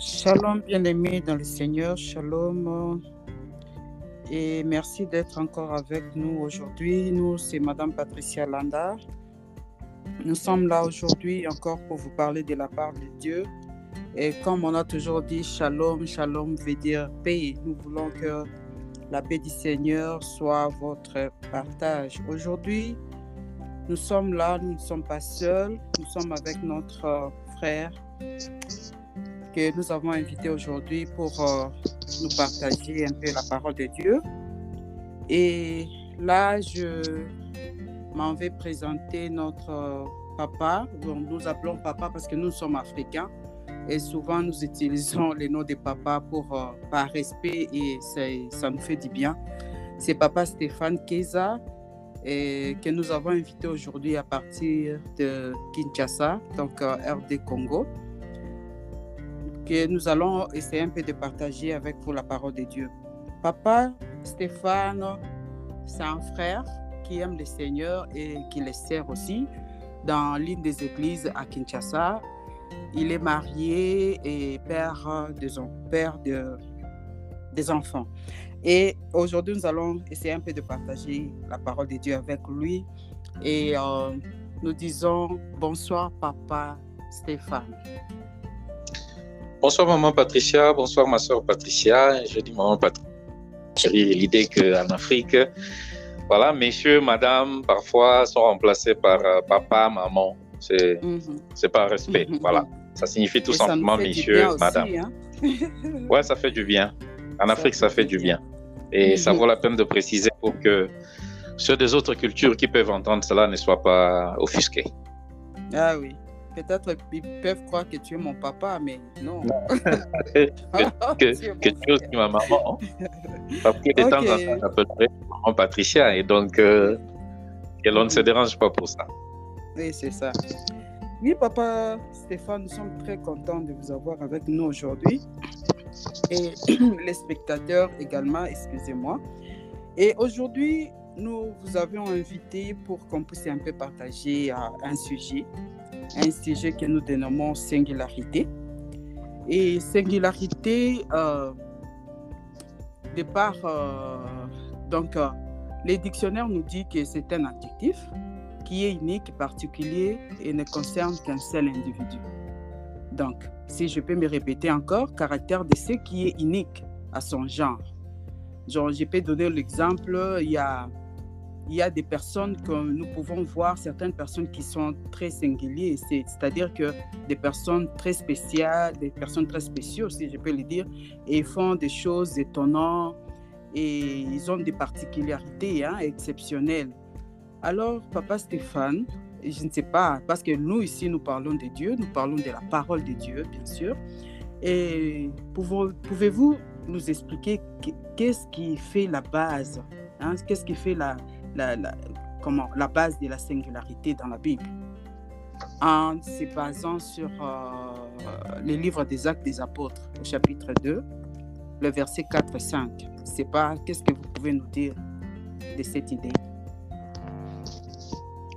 Shalom, bien-aimés dans le Seigneur. Shalom. Et merci d'être encore avec nous aujourd'hui. Nous, c'est Madame Patricia Landa. Nous sommes là aujourd'hui encore pour vous parler de la part de Dieu. Et comme on a toujours dit, Shalom, Shalom veut dire paix. Nous voulons que la paix du Seigneur soit votre partage. Aujourd'hui, nous sommes là, nous ne sommes pas seuls. Nous sommes avec notre frère que nous avons invité aujourd'hui pour euh, nous partager un peu la parole de Dieu. Et là, je m'en vais présenter notre papa. nous appelons papa parce que nous sommes africains. Et souvent, nous utilisons les noms de papa pour, euh, par respect et ça nous fait du bien. C'est papa Stéphane Keza et que nous avons invité aujourd'hui à partir de Kinshasa, donc euh, RD Congo que nous allons essayer un peu de partager avec vous la parole de Dieu. Papa Stéphane, c'est un frère qui aime le Seigneur et qui le sert aussi dans l'une des églises à Kinshasa. Il est marié et père, de, père de, des enfants. Et aujourd'hui, nous allons essayer un peu de partager la parole de Dieu avec lui. Et euh, nous disons bonsoir, Papa Stéphane. Bonsoir maman Patricia, bonsoir ma soeur Patricia. Je dis maman Patricia. L'idée qu'en Afrique, voilà, messieurs, madame, parfois sont remplacés par euh, papa, maman. C'est mm pas respect. Mhm. Voilà. Ça signifie tout simplement messieurs, madame. Hein? ouais, ça fait du bien. En Afrique, ça fait du bien. Et ça mhm. vaut la peine de préciser pour que ceux des autres cultures qui peuvent entendre cela ne soient pas offusqués. Ah oui. Peut-être ils peuvent croire que tu es mon papa, mais non. que, tu es aussi ma maman. Parce que de temps en temps, j'appellerai maman Patricia. Et donc, euh, que l'on ne se dérange pas pour ça. Oui, c'est ça. Oui, papa Stéphane, nous sommes très contents de vous avoir avec nous aujourd'hui. Et les spectateurs également, excusez-moi. Et aujourd'hui, nous vous avions invité pour qu'on puisse un peu partager euh, un sujet un sujet que nous dénommons singularité. Et singularité, euh, de part, euh, donc, les dictionnaires nous disent que c'est un adjectif qui est unique, particulier et ne concerne qu'un seul individu. Donc, si je peux me répéter encore, caractère de ce qui est unique à son genre. Genre, je peux donner l'exemple, il y a y a des personnes que nous pouvons voir, certaines personnes qui sont très singulières, c'est-à-dire que des personnes très spéciales, des personnes très spéciaux, si je peux le dire, et font des choses étonnantes et ils ont des particularités hein, exceptionnelles. Alors, Papa Stéphane, je ne sais pas, parce que nous ici, nous parlons de Dieu, nous parlons de la parole de Dieu, bien sûr. Et pouvez-vous nous expliquer qu'est-ce qui fait la base hein, Qu'est-ce qui fait la, comment, la base de la singularité dans la Bible? En se basant sur euh, le livre des Actes des Apôtres, au chapitre 2, le verset 4 et 5. C'est pas, qu'est-ce que vous pouvez nous dire de cette idée?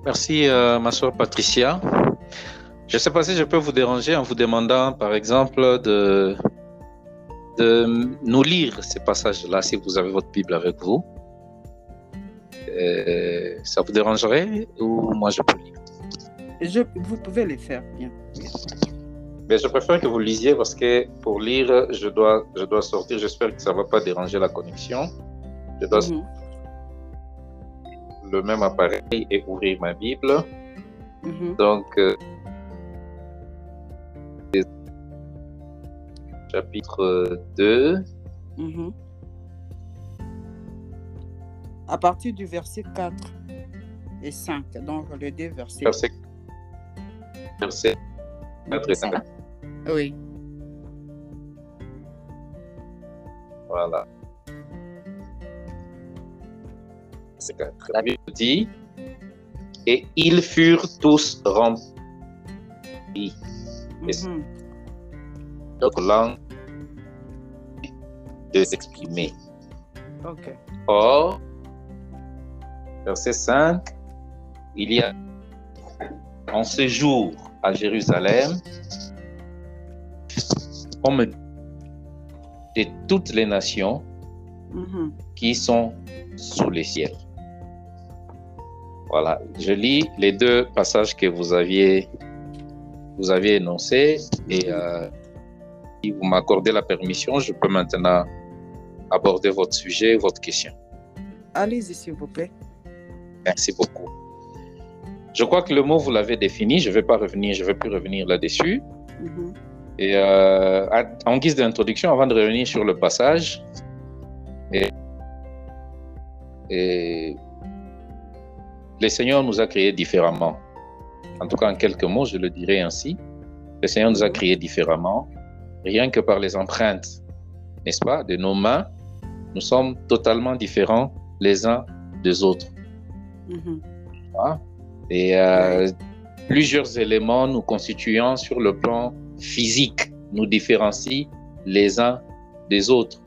Merci, euh, ma soeur Patricia. Je ne sais pas si je peux vous déranger en vous demandant, par exemple, de, de nous lire ces passages-là, si vous avez votre Bible avec vous. Euh, ça vous dérangerait ou moi je peux lire? Je, Vous pouvez les faire, bien. Mais je préfère que vous lisiez parce que pour lire, je dois, je dois sortir. J'espère que ça ne va pas déranger la connexion. Je dois mm le même appareil et ouvrir ma Bible. Mhm. Donc, euh, chapitre 2. à partir du verset 4 et 5. Donc, les deux versets. Verset, verset 4 et 5. Oui. Voilà. Verset 4. La Bible dit Et ils furent tous remplis. Mm -hmm. Donc, langue de s'exprimer. Or, verset 5, il y a en ce jour à Jérusalem, comme de toutes les nations Mhm. qui sont sous les ciels. Voilà, je lis les deux passages que vous aviez, vous aviez énoncés et euh, si vous m'accordez la permission, je peux maintenant aborder votre sujet, votre question. Allez-y, s'il vous plaît. Merci beaucoup. Je crois que le mot, vous l'avez défini. Je ne vais pas revenir, je ne vais plus revenir là-dessus. Mhm. Et euh, en guise d'introduction, avant de revenir sur le passage, et, et le Seigneur nous a créés différemment. En tout cas, en quelques mots, je le dirais ainsi. Le Seigneur nous a créés différemment, rien que par les empreintes, n'est-ce pas, de nos mains. Nous sommes totalement différents les uns des autres. Mhm. Et euh, plusieurs éléments nous constituant sur le plan physique nous différencient les uns des autres.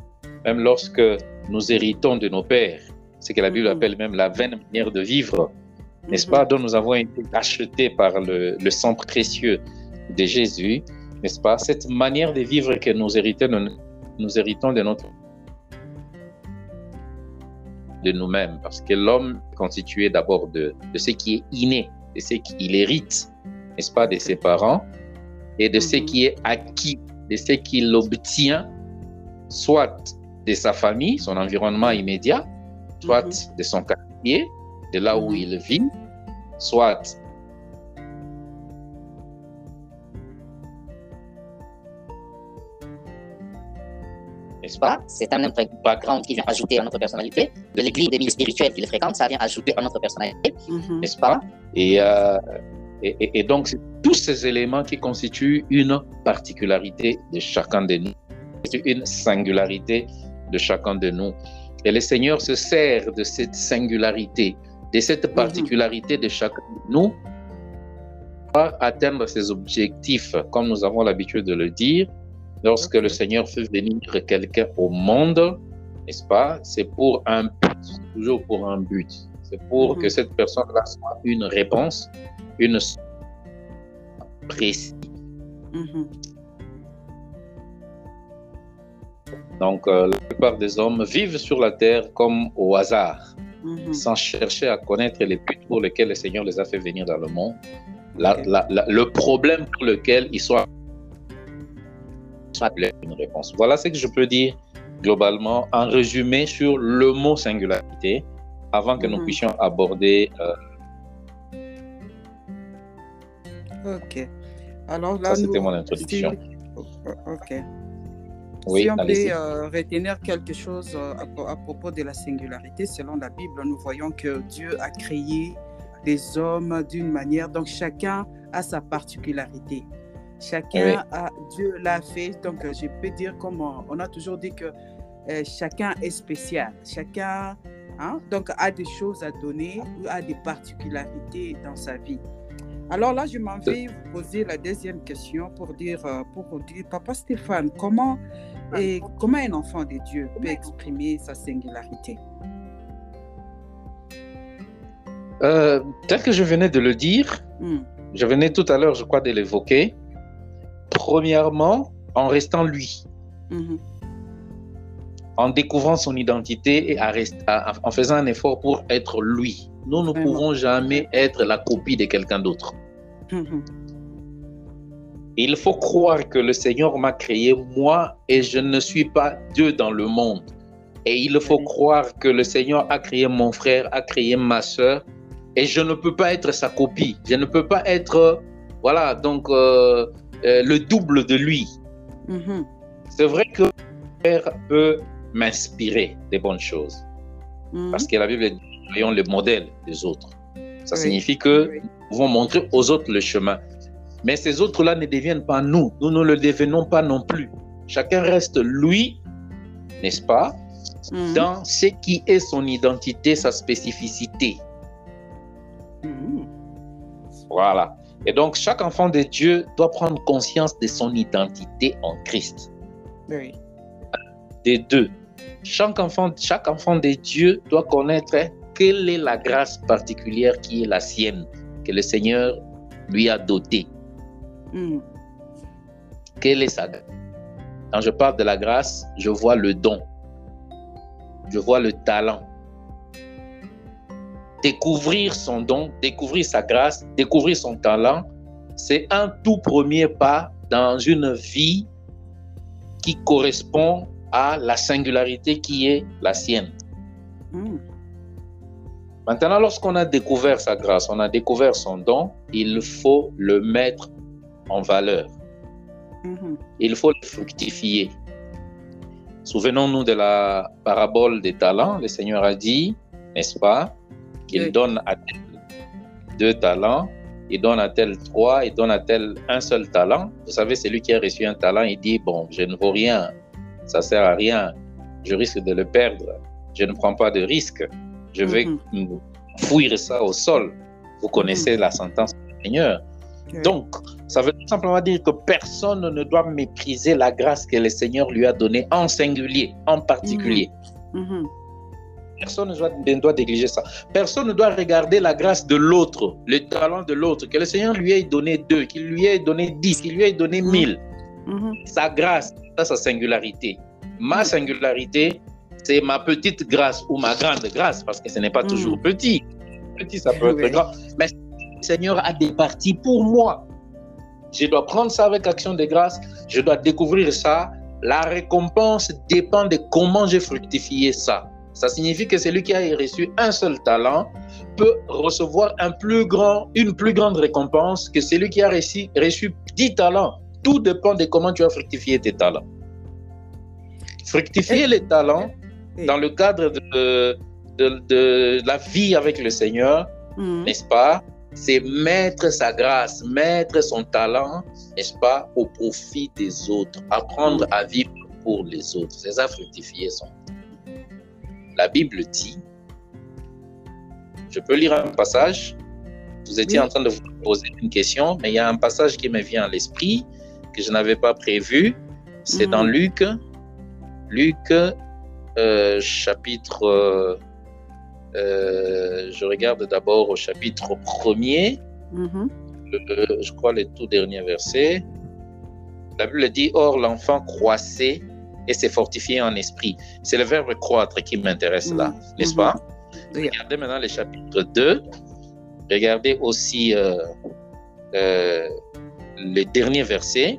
Même lorsque nous héritons de nos pères, ce que la Bible Mhm. appelle même la vaine manière de vivre, n'est-ce Mhm. pas, dont nous avons été achetés par le, le sang précieux de Jésus, n'est-ce pas, cette manière de vivre que nous héritons, de- nous héritons de notre de nous-mêmes, parce que l'homme est constitué d'abord de, de ce qui est inné, de ce qu'il hérite, n'est-ce pas, de ses parents, et de ce Mhm. qui est acquis, de ce qu'il obtient, soit de sa famille, son environnement immédiat, soit Mhm. de son quartier, de là où Mhm. il vit, soit n'est-ce pas? C'est un autre background qui vient ajouter à notre personnalité. De l'église, des milieux spirituels qu'il fréquente, ça vient ajouter à notre personnalité. Mhm. n'est-ce pas? Et, euh, et, et- et donc, c'est tous ces éléments qui constituent une particularité de chacun de nous, C'est une singularité de chacun de nous. Et le Seigneur se sert de cette singularité, de cette particularité de chacun de nous, pour atteindre ses objectifs, comme nous avons l'habitude de le dire. Lorsque le Seigneur fait venir quelqu'un au monde, n'est-ce pas C'est pour un but, toujours pour un but. C'est pour Mhm. que cette personne-là soit une réponse, une précise. Mhm. Donc, euh, la plupart des hommes vivent sur la terre comme au hasard, Mhm. sans chercher à connaître les buts pour lesquels le Seigneur les a fait venir dans le monde, la- Ok. la- la- le problème pour lequel ils sont soit une réponse. Voilà ce que je peux dire globalement en résumé sur le mot singularité avant que nous Mhm. puissions aborder euh, Ok. Alors là, c'était nous, mon introduction. si- ok. Oui, si on peut euh, retenir quelque chose euh, à, pro- à propos de la singularité, selon la Bible, nous voyons que Dieu a créé les hommes d'une manière, donc chacun a sa particularité. Chacun Oui. a, Dieu l'a fait, donc euh, je peux dire comme on, on a toujours dit que euh, chacun est spécial, chacun hein, donc a des choses à donner ou a des particularités dans sa vie. Alors là, je m'en vais vous poser la deuxième question pour dire, pour dire, Papa Stéphane, comment, et comment un enfant de Dieu peut exprimer sa singularité? Euh, tel que je venais de le dire, Hmm, je venais tout à l'heure, je crois, de l'évoquer. Premièrement, en restant lui, mhm, en découvrant son identité et à rest- à- en faisant un effort pour être lui. Nous ne pouvons jamais être la copie de quelqu'un d'autre. mhm, Il faut croire que le Seigneur m'a créé moi et je ne suis pas Dieu dans le monde. Et il faut croire que le Seigneur a créé mon frère, a créé ma soeur et je ne peux pas être sa copie. Je ne peux pas être, voilà, donc euh, euh, le double de lui. mhm, C'est vrai que mon frère peut m'inspirer des bonnes choses mhm. parce que la Bible dit soyons le modèle des autres. Ça Oui. signifie que Oui. nous pouvons montrer aux autres le chemin. Mais ces autres-là ne deviennent pas nous. Nous ne le devenons pas non plus. Chacun reste lui, n'est-ce pas, Mhm, dans ce qui est son identité, sa spécificité. mhm. Voilà. Et donc, chaque enfant de Dieu doit prendre conscience de son identité en Christ. Oui. Des deux. Chaque enfant, chaque enfant de Dieu doit connaître quelle est la grâce particulière qui est la sienne, que le Seigneur lui a dotée. Mm. Quelle est sa grâce Quand je parle de la grâce, je vois le don. Je vois le talent. Découvrir son don, découvrir sa grâce, découvrir son talent, c'est un tout premier pas dans une vie qui correspond à la singularité qui est la sienne. Mm. Maintenant, lorsqu'on a découvert sa grâce, on a découvert son don, il faut le mettre en valeur. Mhm. Il faut le fructifier. Souvenons-nous de la parabole des talents. Le Seigneur a dit, n'est-ce pas, qu'il Oui. donne à tel deux talents, il donne à tel trois, il donne à tel un seul talent. Vous savez, celui qui a reçu un talent, il dit, bon, je ne vaux rien, ça sert à rien, je risque de le perdre, je ne prends pas de risque, je vais Mhm. fouiller ça au sol. Vous connaissez la sentence du Seigneur. Oui. Donc, ça veut tout simplement dire que personne ne doit mépriser la grâce que le Seigneur lui a donnée en singulier, en particulier. Mhm. Personne ne doit, ne doit négliger ça. Personne ne doit regarder la grâce de l'autre, le talent de l'autre, que le Seigneur lui ait donné deux, qu'il lui ait donné dix, qu'il lui ait donné Mhm. mille. Mhm. Sa grâce, ça, sa singularité. Ma singularité, c'est ma petite grâce ou ma grande grâce, parce que ce n'est pas Mhm. toujours petit. Petit, ça peut être Oui. grand. Mais le Seigneur a des parties pour moi. Je dois prendre ça avec action de grâce. Je dois découvrir ça. La récompense dépend de comment j'ai fructifié ça. Ça signifie que celui qui a reçu un seul talent peut recevoir un plus grand, une plus grande récompense que celui qui a reçu, reçu 10 talents. Tout dépend de comment tu as fructifié tes talents. Fructifier les talents dans le cadre de, de, de la vie avec le Seigneur, Mhm. n'est-ce pas? C'est mettre sa grâce, mettre son talent, n'est-ce pas, au profit des autres, apprendre à vivre pour les autres. C'est ça, fructifier son. La Bible dit, je peux lire un passage, vous étiez Oui. en train de vous poser une question, mais il y a un passage qui me vient à l'esprit que je n'avais pas prévu. C'est Mhm. dans Luc, Luc euh, chapitre euh, je regarde d'abord au chapitre premier, Mhm. le- je crois le tout dernier verset. La Bible dit Or, l'enfant croissait et s'est fortifié en esprit. C'est le verbe croître qui m'intéresse là, Mhm. n'est-ce pas? Oui. Regardez maintenant le chapitre 2. Regardez aussi euh, euh, le dernier verset,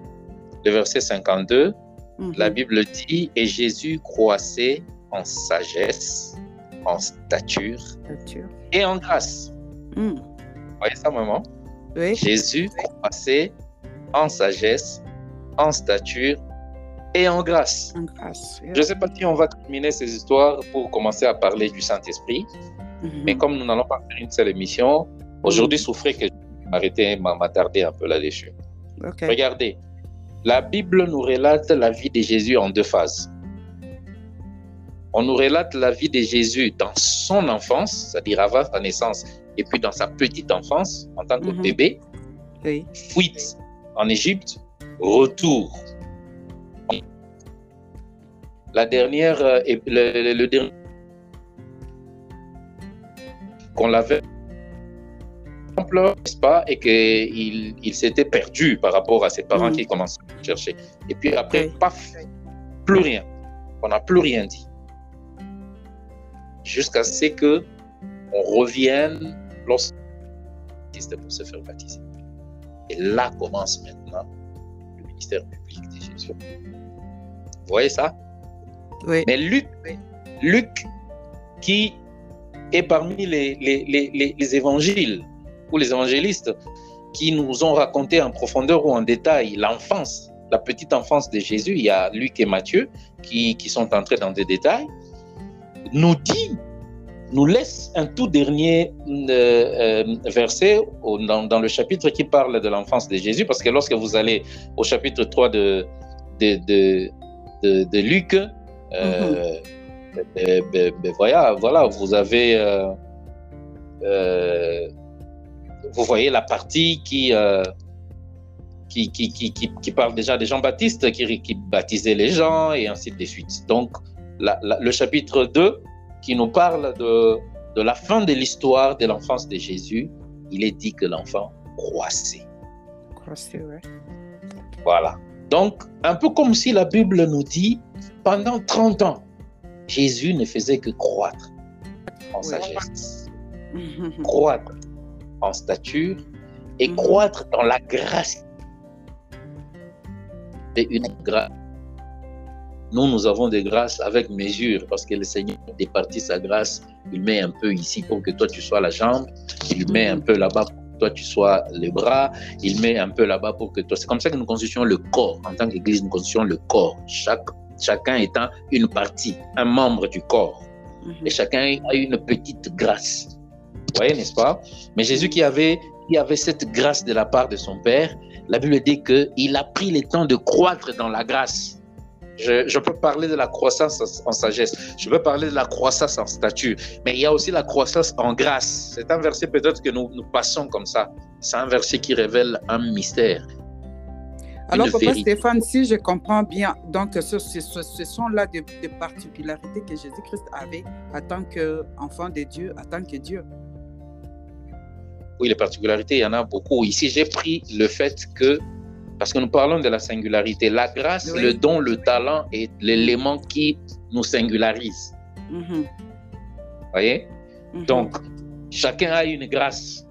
le verset 52. Mhm. La Bible dit Et Jésus croissait en sagesse, en stature et en grâce. Mhm. Vous voyez ça, maman? Oui. Jésus croissait en sagesse, en stature et en grâce. En grâce. Je ne sais pas si on va terminer ces histoires pour commencer à parler du Saint-Esprit, Mhm. mais comme nous n'allons pas faire une seule émission, aujourd'hui, souffrez que je vais m'arrêter, m'attarder un peu là-dessus. Regardez, la Bible nous relate la vie de Jésus en deux phases. On nous relate la vie de Jésus dans son enfance, c'est-à-dire avant sa naissance, et puis dans sa petite enfance, en tant que Mhm. bébé, Oui. fuite en Égypte, retour. La dernière, euh, le, le- le dernier qu'on l'avait n'est-ce pas, et qu'il il s'était perdu par rapport à ses parents Mhm. qui commençaient à le chercher. Et puis après, Oui. paf, plus rien. On n'a plus rien dit. Jusqu'à ce que on revienne lorsque pour se faire baptiser. Et là commence maintenant le ministère public de Jésus. Vous voyez ça? Oui. Mais Luc, Luc qui est parmi les, les, les, les- les évangiles ou les évangélistes qui nous ont raconté en profondeur ou en détail l'enfance, la petite enfance de Jésus, il y a Luc et Matthieu qui, qui sont entrés dans des détails, nous dit, nous laisse un tout dernier euh, euh, verset au- dans, dans le chapitre qui parle de l'enfance de Jésus, parce que lorsque vous allez au chapitre 3 de, de, de, de, de Luc, euh, euh, ben- ben voilà, voilà, vous avez... vous voyez la partie qui, qui, qui, qui, qui, qui parle déjà de Jean-Baptiste, qui, qui baptisait les gens, et ainsi de suite. Donc, la- la- le chapitre 2, qui nous parle de, de la fin de l'histoire de l'enfance de Jésus, il est dit que l'enfant croissait. Croisé, ouais. Voilà. Donc, un peu comme si la Bible nous dit, pendant 30 ans, Jésus ne faisait que croître en Oui. sagesse, croître en stature et Mhm. croître dans la grâce. Et une grâce. Nous, nous avons des grâces avec mesure parce que le Seigneur départit sa grâce. Il met un peu ici pour que toi tu sois la jambe. Il met un peu là-bas pour que toi tu sois les bras. Il met un peu là-bas pour que toi. C'est comme ça que nous constituons le corps. En tant qu'Église, nous constituons le corps. Chaque, chacun étant une partie, un membre du corps Mhm. et chacun a une petite grâce. Vous voyez, n'est-ce pas? Mais Jésus qui avait, qui avait cette grâce de la part de son Père, la Bible dit qu'il a pris le temps de croître dans la grâce. Je, je peux parler de la croissance en, en sagesse, je peux parler de la croissance en stature, mais il y a aussi la croissance en grâce. C'est un verset peut-être que nous, nous passons comme ça. C'est un verset qui révèle un mystère. Alors, Papa vérité. Stéphane, si je comprends bien, donc ce, ce- ce- ce sont là des, des particularités que Jésus-Christ avait en tant qu'enfant de Dieu, en tant que Dieu. Oui, les particularités, il y en a beaucoup. Ici, j'ai pris le fait que, parce que nous parlons de la singularité, la grâce, Oui. le don, le talent est l'élément qui nous singularise. Vous voyez? Mhm. Donc, chacun a une grâce.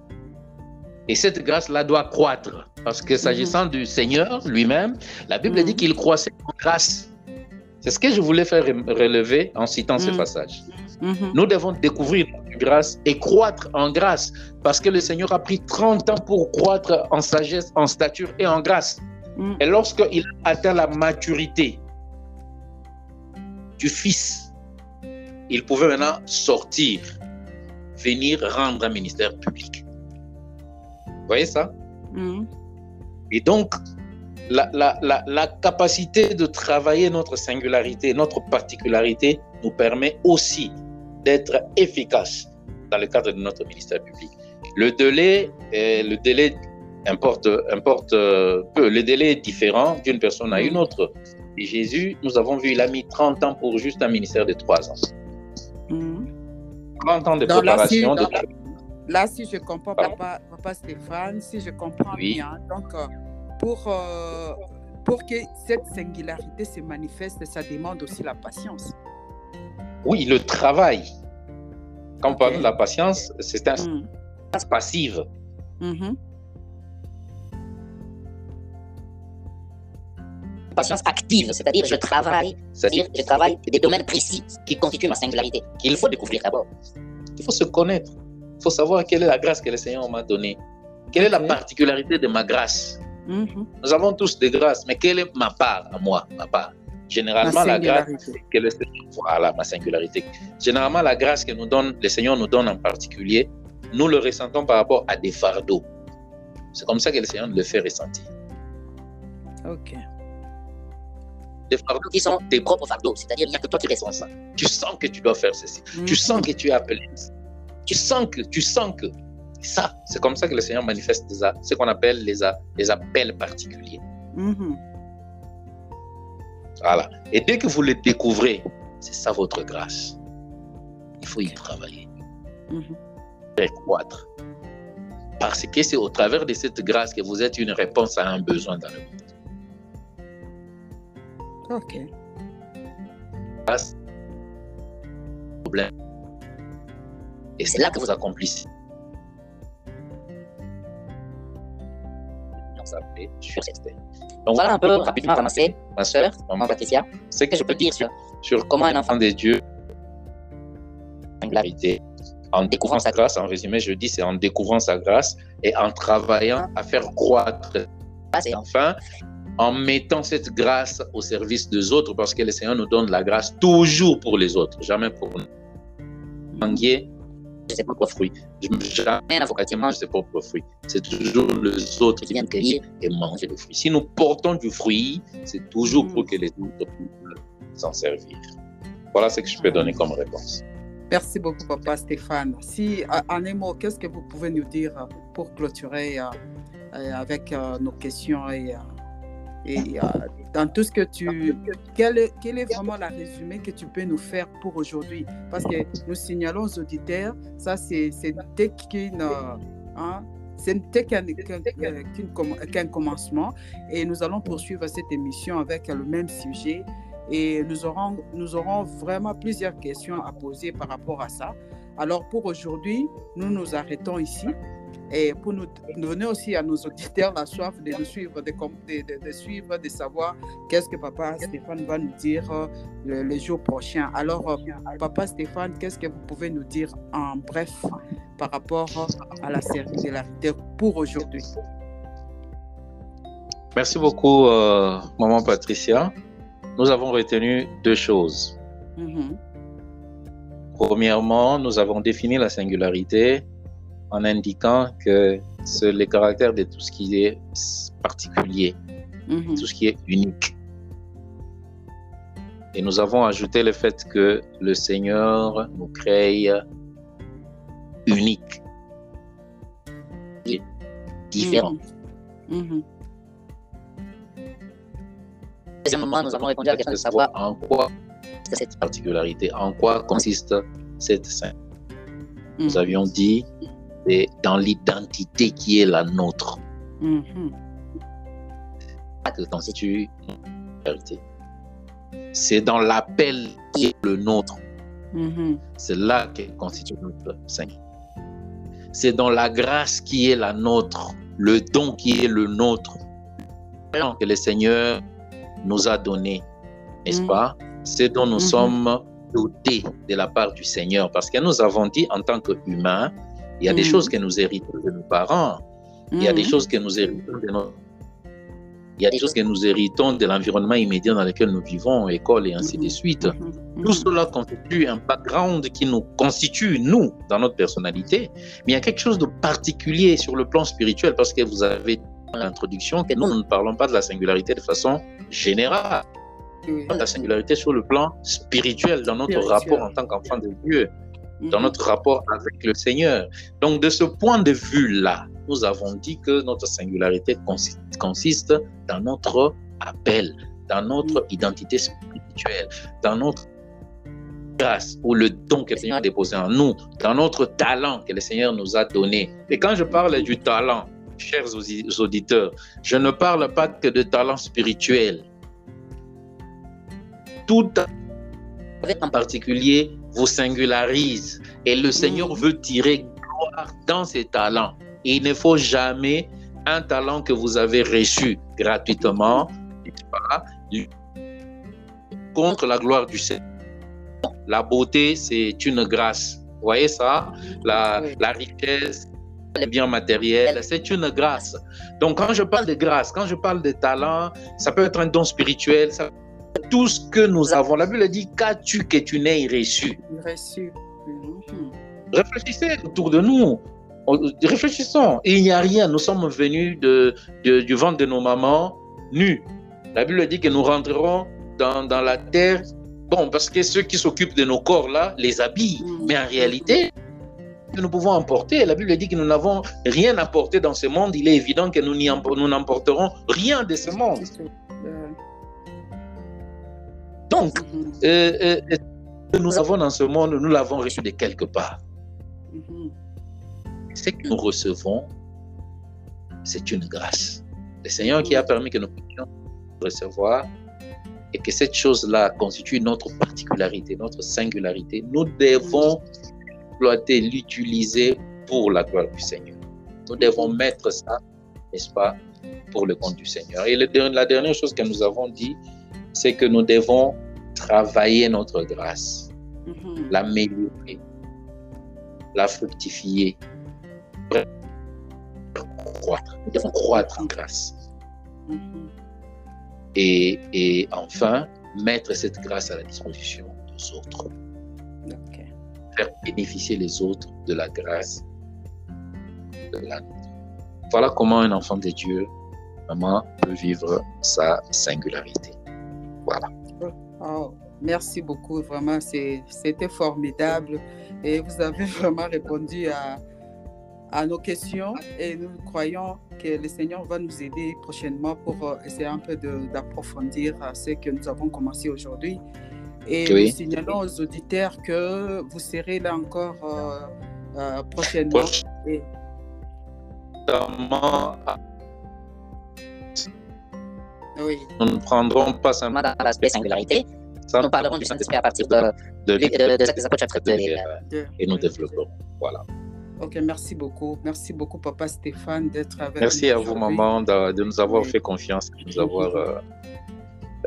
Et cette grâce-là doit croître. Parce que s'agissant du Seigneur lui-même, la Bible dit qu'il croissait en grâce. C'est ce que je voulais faire relever en citant ce Mhm. passage. Mhm. Nous devons découvrir grâce et croître en grâce parce que le Seigneur a pris 30 ans pour croître en sagesse, en stature et en grâce. Mhm. Et lorsqu'il atteint la maturité du Fils, il pouvait maintenant sortir, venir rendre un ministère public. Vous voyez ça? Mhm. Et donc, la, la- la- la capacité de travailler notre singularité, notre particularité, nous permet aussi d'être efficace dans le cadre de notre ministère public. Le délai, le délai importe, importe euh, peu. Le délai est différent d'une personne à une autre. Et Jésus, nous avons vu, il a mis 30 ans pour juste un ministère de 3 ans. Mhm. 30 ans de Dans préparation. de- Là, si je comprends, papa, papa Stéphane, si je comprends Oui. bien, donc euh, pour, euh, pour que cette singularité se manifeste, ça demande aussi la patience. Oui, le travail. Quand on parle de la patience, c'est un sens passive. Mhm. Patience active, c'est-à-dire je travaille, C'est-à-dire je travaille des domaines précis qui constituent ma singularité, qu'il faut découvrir d'abord. Il faut se connaître. Il faut savoir quelle est la grâce que le Seigneur m'a donnée. Quelle est la particularité de ma grâce? Mhm. Nous avons tous des grâces, mais quelle est ma part à moi, ma part Généralement, la, grâce que le Seigneur, voilà ma singularité. Généralement, la grâce que nous donne, le Seigneur nous donne en particulier, nous le ressentons par rapport à des fardeaux. C'est comme ça que le Seigneur nous le fait ressentir. Ok. Des fardeaux Qui sont tes propres fardeaux, c'est-à-dire il n'y a que toi qui ressens ça. Tu sens que tu dois faire ceci. Tu Mhm. sens que tu es appelé. Tu sens que, tu sens que. Ça, c'est comme ça que le Seigneur manifeste des ce qu'on appelle les, appels particuliers. Mhm. Voilà. Et dès que vous le découvrez, c'est ça votre grâce. Il faut y travailler, et croître. Parce que c'est au travers de cette grâce que vous êtes une réponse à un besoin dans le monde. Ok. Grâce, problème. Et c'est là que vous accomplissez. Sur cette. Donc voilà un peu rapidement ramassé, Ma soeur, sœur, maman Patricia, c'est ce que je peux dire sur sur comment un enfant enfant de Dieu, la vérité, en découvrant sa grâce, en résumé, je dis, c'est en découvrant sa grâce et en travaillant à faire croître. Et enfin, en mettant cette grâce au service des autres, parce que le Seigneur nous donne la grâce toujours pour les autres, jamais pour nous. Ses propres fruits. fruits. Jamais Un avocat qui mange ses propres fruits. C'est toujours les autres qui viennent cueillir et manger le fruit. Si nous portons du fruit, c'est toujours pour que les autres puissent s'en servir. Voilà ce que je peux donner comme réponse. Merci beaucoup, papa Stéphane. Si, en en un mot, qu'est-ce que vous pouvez nous dire euh, pour clôturer euh, euh, avec euh, nos questions et, euh, euh, dans tout ce que tu... Quel est, quel est vraiment la résumé que tu peux nous faire pour aujourd'hui? Parce que nous signalons aux auditeurs, ça c'est dès qu'une... euh, hein, ce n'était qu'un qu'un commencement. Et nous allons poursuivre cette émission avec le même sujet. Et nous aurons, nous aurons vraiment plusieurs questions à poser par rapport à ça. Alors pour aujourd'hui, nous nous arrêtons ici et pour nous donner aussi à nos auditeurs la soif de nous suivre, de, de, de suivre, de savoir qu'est-ce que papa Stéphane va nous dire euh, le, les jours prochains. Alors, euh, papa Stéphane, qu'est-ce que vous pouvez nous dire en bref par rapport à la circularité pour aujourd'hui? Merci beaucoup, euh, maman Patricia. Nous avons retenu deux choses. Mhm. Premièrement, nous avons défini la singularité en indiquant que c'est le caractère de tout ce qui est particulier, Mhm. tout ce qui est unique. Et nous avons ajouté le fait que le Seigneur nous crée unique et différent. Mhm. Deuxièmement, nous avons répondu à la question de savoir En quoi cette particularité, en quoi consiste cette sainte? Nous avions dit, c'est dans l'identité qui est la nôtre la vérité. C'est dans l'appel qui est le nôtre. Mhm. C'est là qu'elle constitue notre Seigneur. C'est dans la grâce qui est la nôtre, le don qui est le nôtre, que le Seigneur nous a donné, n'est-ce Mhm. pas? C'est dont nous Mhm. sommes dotés de la part du Seigneur. Parce que nous avons dit, en tant qu'humains, il y a des Mhm. choses que nous héritons de nos parents, il y a des Mhm. choses que nous héritons de nos... Il y a des choses que nous héritons de l'environnement immédiat dans lequel nous vivons, école et ainsi de Mhm. suite. Mhm. Tout cela constitue un background qui nous constitue, nous, dans notre personnalité. Mais il y a quelque chose de particulier sur le plan spirituel, parce que vous avez dit dans l'introduction que nous, nous ne parlons pas de la singularité de façon générale. Oui. La singularité sur le plan spirituel, dans notre Spirituel. rapport en tant qu'enfant de Dieu, dans Mhm. notre rapport avec le Seigneur. Donc, de ce point de vue-là, nous avons dit que notre singularité consiste, consiste dans notre appel, dans notre identité spirituelle, dans notre grâce ou le don que le Seigneur a déposé en nous, dans notre talent que le Seigneur nous a donné. Et quand je parle du talent, chers audi- auditeurs, je ne parle pas que de talent spirituel. Tout en particulier vous singularise et le Seigneur Mhm. veut tirer gloire dans ses talents. Et il ne faut jamais un talent que vous avez reçu gratuitement contre la gloire du Seigneur. La beauté, c'est une grâce. Vous voyez ça? La, Oui. la richesse, les biens matériels, c'est une grâce. Donc, quand je parle de grâce, quand je parle de talent, ça peut être un don spirituel, ça tout ce que nous avons. La Bible dit Qu'as-tu que tu n'aies reçu? Reçu. Mhm. Réfléchissez autour de nous. Réfléchissons. Il n'y a rien. Nous sommes venus de, de- du ventre de nos mamans nus. La Bible dit que nous rentrerons dans, dans la terre. Bon, parce que ceux qui s'occupent de nos corps là les habillent. Mhm. Mais en réalité, que nous pouvons emporter. La Bible dit que nous n'avons rien apporté dans ce monde. Il est évident que nous n'emporterons rien de ce monde. Donc, euh, euh, ce que nous avons dans ce monde, nous l'avons reçu de quelque part. Mhm. Ce que nous recevons, c'est une grâce. Le Seigneur qui a permis que nous puissions recevoir et que cette chose-là constitue notre particularité, notre singularité. Nous devons exploiter, l'utiliser pour la gloire du Seigneur. Nous devons mettre ça, n'est-ce pas, pour le compte du Seigneur. Et le la dernière chose que nous avons dit, c'est que nous devons travailler notre grâce, Mhm. l'améliorer, la fructifier, croître. Croître en grâce. Mhm. Et, et enfin, mettre cette grâce à la disposition des autres. Faire bénéficier les autres de la grâce de la Voilà comment un enfant de Dieu, maman, peut vivre sa singularité. Voilà. Oh, merci beaucoup, vraiment, c'était formidable et vous avez vraiment répondu à, à nos questions et nous croyons que le Seigneur va nous aider prochainement pour euh, essayer un peu d'approfondir euh, ce que nous avons commencé aujourd'hui. Et Oui. nous signalons aux auditeurs que vous serez là encore euh, euh, prochainement. Notamment Oui. Nous ne prendrons pas simplement dans l'aspect singularité. ça, Nous parlerons du Saint-Esprit à partir de, de, de, de, de Jacques Zachaud chapitre 2. et, nous développerons. Voilà. Ok, merci beaucoup. Merci beaucoup, Papa Stéphane, d'être avec Merci nous à vous, maman, de, de nous avoir Oui. fait confiance, de nous avoir euh,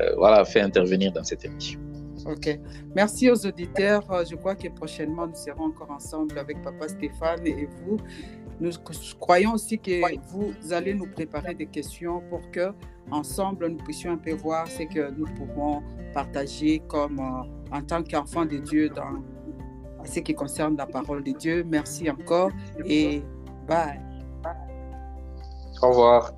euh, voilà, fait intervenir dans cette émission. Ok. Merci aux auditeurs. Je crois que prochainement, nous serons encore ensemble avec Papa Stéphane et vous. Nous croyons aussi que vous allez nous préparer des questions pour que ensemble nous puissions un peu voir ce que nous pouvons partager comme euh, en tant qu'enfants de Dieu dans ce qui concerne la parole de Dieu. Merci encore et bye. Au revoir.